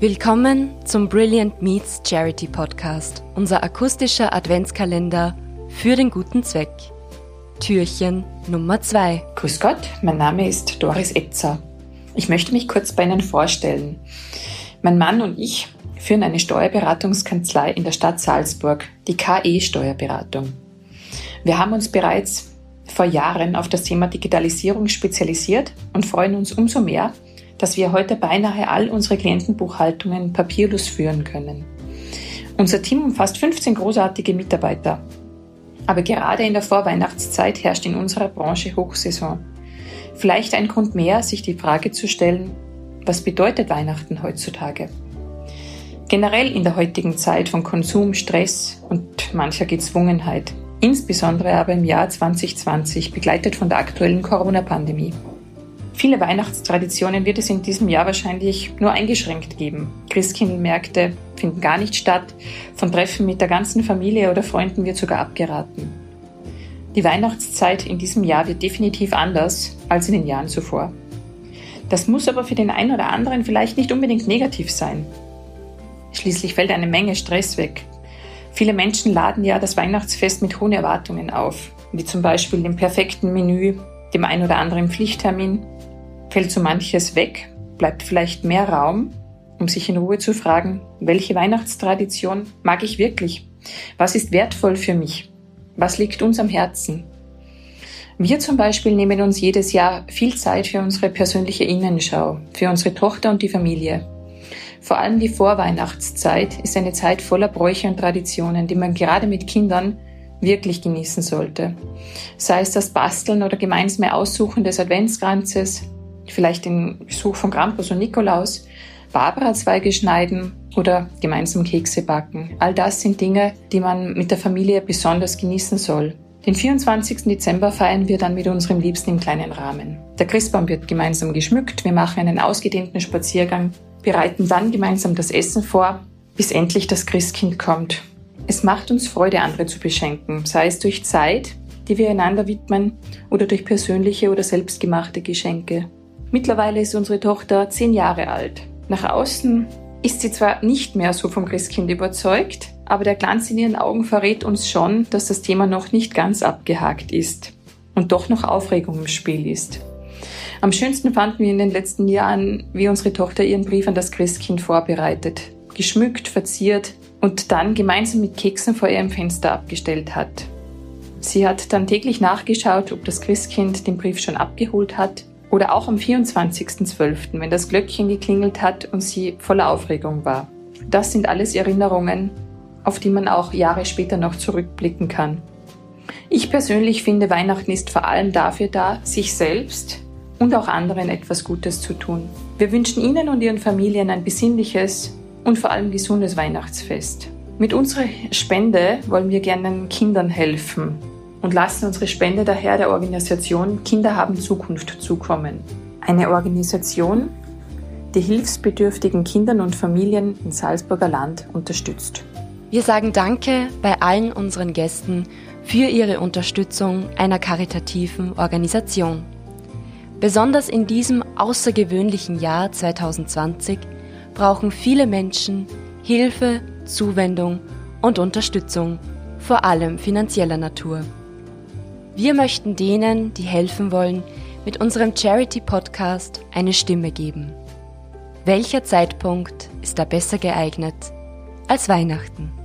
Willkommen zum Brilliant Meets Charity Podcast, unser akustischer Adventskalender für den guten Zweck. Türchen Nummer 2. Grüß Gott, mein Name ist Doris Etzer. Ich möchte mich kurz bei Ihnen vorstellen. Mein Mann und ich führen eine Steuerberatungskanzlei in der Stadt Salzburg, die KE Steuerberatung. Wir haben uns bereits vor Jahren auf das Thema Digitalisierung spezialisiert und freuen uns umso mehr, dass wir heute beinahe all unsere Klientenbuchhaltungen papierlos führen können. Unser Team umfasst 15 großartige Mitarbeiter. Aber gerade in der Vorweihnachtszeit herrscht in unserer Branche Hochsaison. Vielleicht ein Grund mehr, sich die Frage zu stellen, was bedeutet Weihnachten heutzutage? Generell in der heutigen Zeit von Konsum, Stress und mancher Gezwungenheit insbesondere aber im Jahr 2020, begleitet von der aktuellen Corona-Pandemie. Viele Weihnachtstraditionen wird es in diesem Jahr wahrscheinlich nur eingeschränkt geben. Christkindlmärkte finden gar nicht statt, von Treffen mit der ganzen Familie oder Freunden wird sogar abgeraten. Die Weihnachtszeit in diesem Jahr wird definitiv anders als in den Jahren zuvor. Das muss aber für den einen oder anderen vielleicht nicht unbedingt negativ sein. Schließlich fällt eine Menge Stress weg, Viele Menschen laden ja das Weihnachtsfest mit hohen Erwartungen auf, wie zum Beispiel dem perfekten Menü, dem ein oder anderen Pflichttermin. Fällt so manches weg, bleibt vielleicht mehr Raum, um sich in Ruhe zu fragen, welche Weihnachtstradition mag ich wirklich? Was ist wertvoll für mich? Was liegt uns am Herzen? Wir zum Beispiel nehmen uns jedes Jahr viel Zeit für unsere persönliche Innenschau, für unsere Tochter und die Familie. Vor allem die Vorweihnachtszeit ist eine Zeit voller Bräuche und Traditionen, die man gerade mit Kindern wirklich genießen sollte. Sei es das Basteln oder gemeinsame Aussuchen des Adventskranzes, vielleicht den Besuch von Krampus und Nikolaus, Barbara-Zweige schneiden oder gemeinsam Kekse backen. All das sind Dinge, die man mit der Familie besonders genießen soll. Den 24. Dezember feiern wir dann mit unserem Liebsten im kleinen Rahmen. Der Christbaum wird gemeinsam geschmückt, wir machen einen ausgedehnten Spaziergang bereiten dann gemeinsam das Essen vor, bis endlich das Christkind kommt. Es macht uns Freude, andere zu beschenken, sei es durch Zeit, die wir einander widmen, oder durch persönliche oder selbstgemachte Geschenke. Mittlerweile ist unsere Tochter zehn Jahre alt. Nach außen ist sie zwar nicht mehr so vom Christkind überzeugt, aber der Glanz in ihren Augen verrät uns schon, dass das Thema noch nicht ganz abgehakt ist und doch noch Aufregung im Spiel ist. Am schönsten fanden wir in den letzten Jahren, wie unsere Tochter ihren Brief an das Christkind vorbereitet, geschmückt, verziert und dann gemeinsam mit Keksen vor ihrem Fenster abgestellt hat. Sie hat dann täglich nachgeschaut, ob das Christkind den Brief schon abgeholt hat oder auch am 24.12., wenn das Glöckchen geklingelt hat und sie voller Aufregung war. Das sind alles Erinnerungen, auf die man auch Jahre später noch zurückblicken kann. Ich persönlich finde, Weihnachten ist vor allem dafür da, sich selbst und auch anderen etwas Gutes zu tun. Wir wünschen Ihnen und Ihren Familien ein besinnliches und vor allem gesundes Weihnachtsfest. Mit unserer Spende wollen wir gerne Kindern helfen und lassen unsere Spende daher der Organisation Kinder haben Zukunft zukommen. Eine Organisation, die hilfsbedürftigen Kindern und Familien im Salzburger Land unterstützt. Wir sagen Danke bei allen unseren Gästen für ihre Unterstützung einer karitativen Organisation. Besonders in diesem außergewöhnlichen Jahr 2020 brauchen viele Menschen Hilfe, Zuwendung und Unterstützung, vor allem finanzieller Natur. Wir möchten denen, die helfen wollen, mit unserem Charity-Podcast eine Stimme geben. Welcher Zeitpunkt ist da besser geeignet als Weihnachten?